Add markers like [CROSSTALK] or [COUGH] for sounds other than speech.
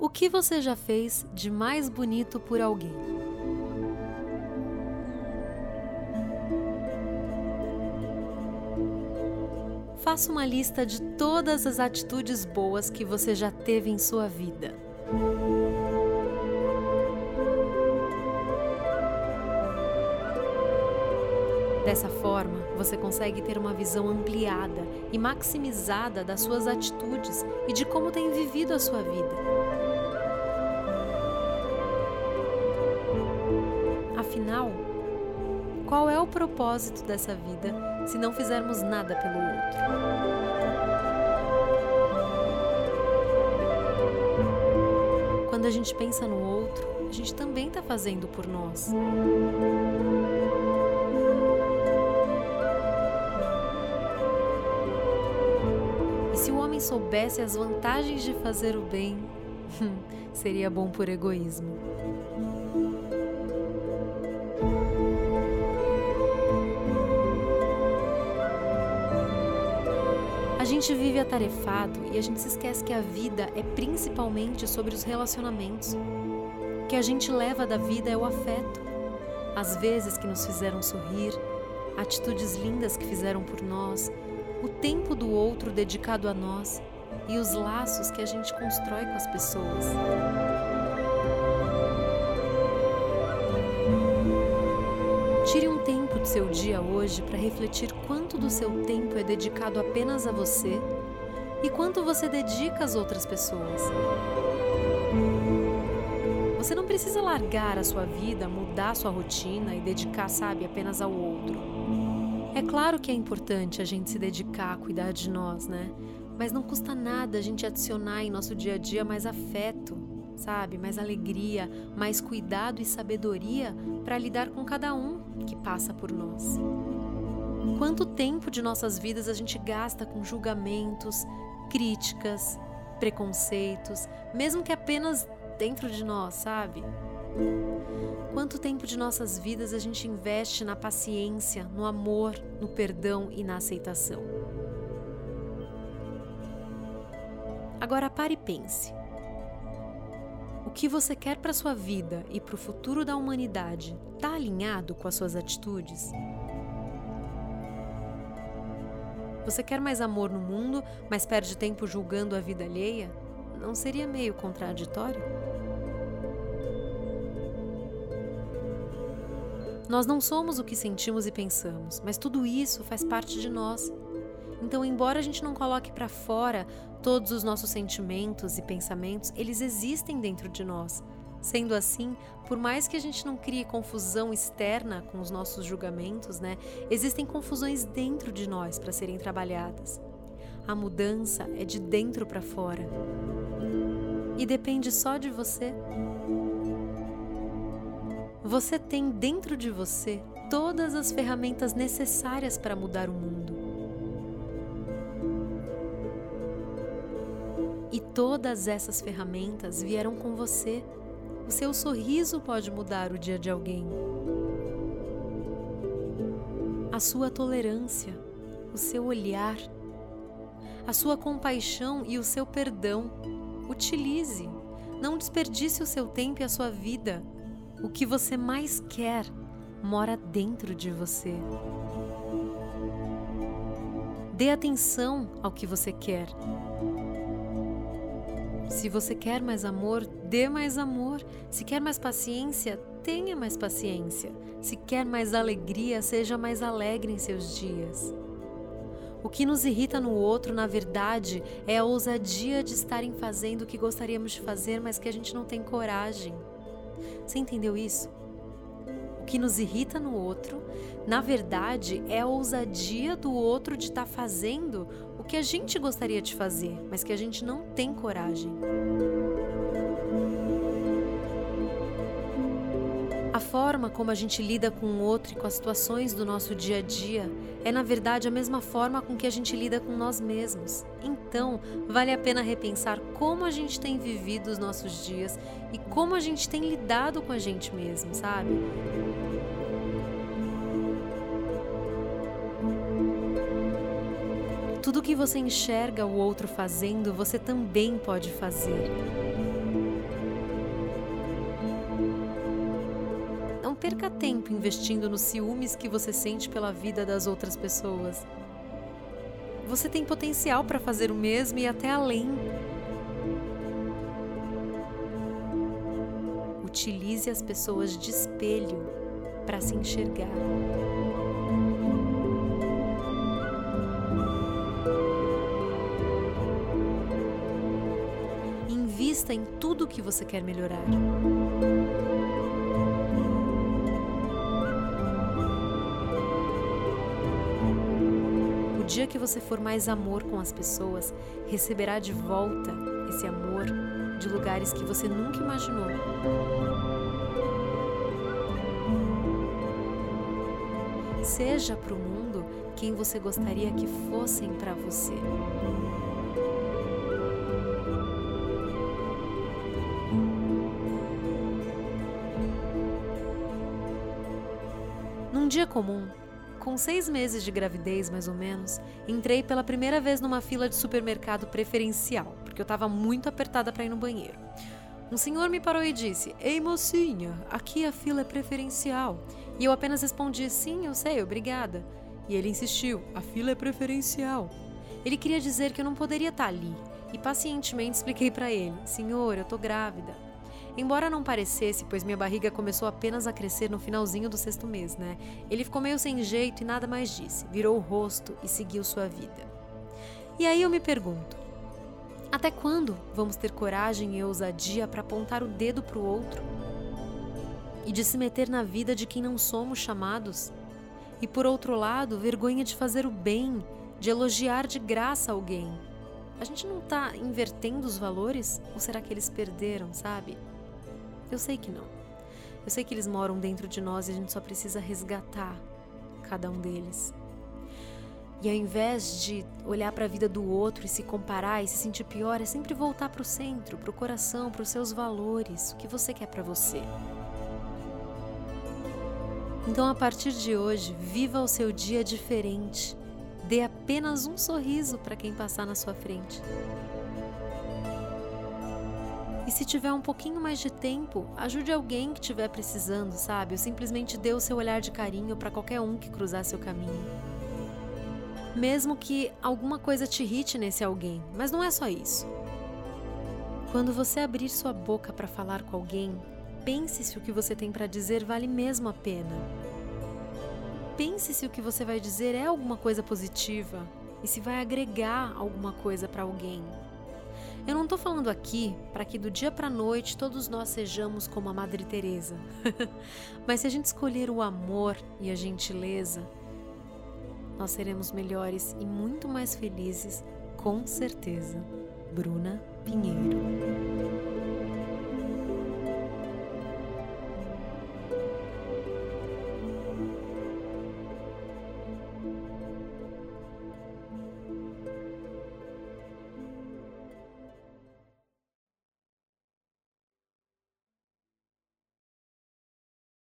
O que você já fez de mais bonito por alguém? Faça uma lista de todas as atitudes boas que você já teve em sua vida. Dessa forma, você consegue ter uma visão ampliada e maximizada das suas atitudes e de como tem vivido a sua vida. Afinal, qual é o propósito dessa vida se não fizermos nada pelo outro? Quando a gente pensa no outro, a gente também está fazendo por nós. Se o homem soubesse as vantagens de fazer o bem, [LAUGHS] seria bom por egoísmo. Gente vive atarefado e a gente se esquece que a vida é principalmente sobre os relacionamentos. O que a gente leva da vida é o afeto, as vezes que nos fizeram sorrir, atitudes lindas que fizeram por nós, o tempo do outro dedicado a nós e os laços que a gente constrói com as pessoas. Seu dia hoje para refletir quanto do seu tempo é dedicado apenas a você e quanto você dedica às outras pessoas. Você não precisa largar a sua vida, mudar sua rotina e dedicar, sabe, apenas ao outro. É claro que é importante a gente se dedicar a cuidar de nós, né? Mas não custa nada a gente adicionar em nosso dia a dia mais afeto, sabe? Mais alegria, mais cuidado e sabedoria para lidar com cada um que passa por nós. Quanto tempo de nossas vidas a gente gasta com julgamentos, críticas, preconceitos, mesmo que apenas dentro de nós, sabe? Quanto tempo de nossas vidas a gente investe na paciência, no amor, no perdão e na aceitação? Agora pare e pense. O que você quer para sua vida e para o futuro da humanidade está alinhado com as suas atitudes? Você quer mais amor no mundo, mas perde tempo julgando a vida alheia? Não seria meio contraditório? Nós não somos o que sentimos e pensamos, mas tudo isso faz parte de nós. Então, embora a gente não coloque para fora todos os nossos sentimentos e pensamentos, eles existem dentro de nós. Sendo assim, por mais que a gente não crie confusão externa com os nossos julgamentos, né, existem confusões dentro de nós para serem trabalhadas. A mudança é de dentro para fora. E depende só de você. Você tem dentro de você todas as ferramentas necessárias para mudar o mundo. E todas essas ferramentas vieram com você. O seu sorriso pode mudar o dia de alguém. A sua tolerância, o seu olhar, a sua compaixão e o seu perdão. Utilize. Não desperdice o seu tempo e a sua vida o que você mais quer mora dentro de você. Dê atenção ao que você quer. Se você quer mais amor, dê mais amor. Se quer mais paciência, tenha mais paciência. Se quer mais alegria, seja mais alegre em seus dias. O que nos irrita no outro, na verdade, é a ousadia de estarem fazendo o que gostaríamos de fazer, mas que a gente não tem coragem. Você entendeu isso? O que nos irrita no outro, na verdade, é a ousadia do outro de estar tá fazendo que a gente gostaria de fazer, mas que a gente não tem coragem. A forma como a gente lida com o outro e com as situações do nosso dia a dia é, na verdade, a mesma forma com que a gente lida com nós mesmos. Então, vale a pena repensar como a gente tem vivido os nossos dias e como a gente tem lidado com a gente mesmo, sabe? Tudo que você enxerga o outro fazendo, você também pode fazer. Não perca tempo investindo nos ciúmes que você sente pela vida das outras pessoas. Você tem potencial para fazer o mesmo e até além. Utilize as pessoas de espelho para se enxergar. Invista em tudo que você quer melhorar. O dia que você for mais amor com as pessoas, receberá de volta esse amor de lugares que você nunca imaginou. Seja para o mundo quem você gostaria que fossem para você. Num dia comum, com seis meses de gravidez, mais ou menos, entrei pela primeira vez numa fila de supermercado preferencial, porque eu estava muito apertada para ir no banheiro. Um senhor me parou e disse: Ei, mocinha, aqui a fila é preferencial. E eu apenas respondi: Sim, eu sei, obrigada. E ele insistiu: A fila é preferencial. Ele queria dizer que eu não poderia estar ali, e pacientemente expliquei para ele: Senhor, eu tô grávida. Embora não parecesse, pois minha barriga começou apenas a crescer no finalzinho do sexto mês, né? Ele ficou meio sem jeito e nada mais disse, virou o rosto e seguiu sua vida. E aí eu me pergunto: até quando vamos ter coragem e ousadia para apontar o dedo para o outro? E de se meter na vida de quem não somos chamados? E por outro lado, vergonha de fazer o bem, de elogiar de graça alguém. A gente não está invertendo os valores? Ou será que eles perderam, sabe? Eu sei que não. Eu sei que eles moram dentro de nós e a gente só precisa resgatar cada um deles. E ao invés de olhar para a vida do outro e se comparar e se sentir pior, é sempre voltar para o centro, para o coração, para os seus valores, o que você quer para você. Então, a partir de hoje, viva o seu dia diferente. Dê apenas um sorriso para quem passar na sua frente. E se tiver um pouquinho mais de tempo, ajude alguém que estiver precisando, sabe? Ou simplesmente dê o seu olhar de carinho para qualquer um que cruzar seu caminho. Mesmo que alguma coisa te irrite nesse alguém, mas não é só isso. Quando você abrir sua boca para falar com alguém, pense se o que você tem para dizer vale mesmo a pena. Pense se o que você vai dizer é alguma coisa positiva e se vai agregar alguma coisa para alguém. Eu não estou falando aqui para que do dia para noite todos nós sejamos como a Madre Teresa. [LAUGHS] Mas se a gente escolher o amor e a gentileza, nós seremos melhores e muito mais felizes, com certeza. Bruna Pinheiro.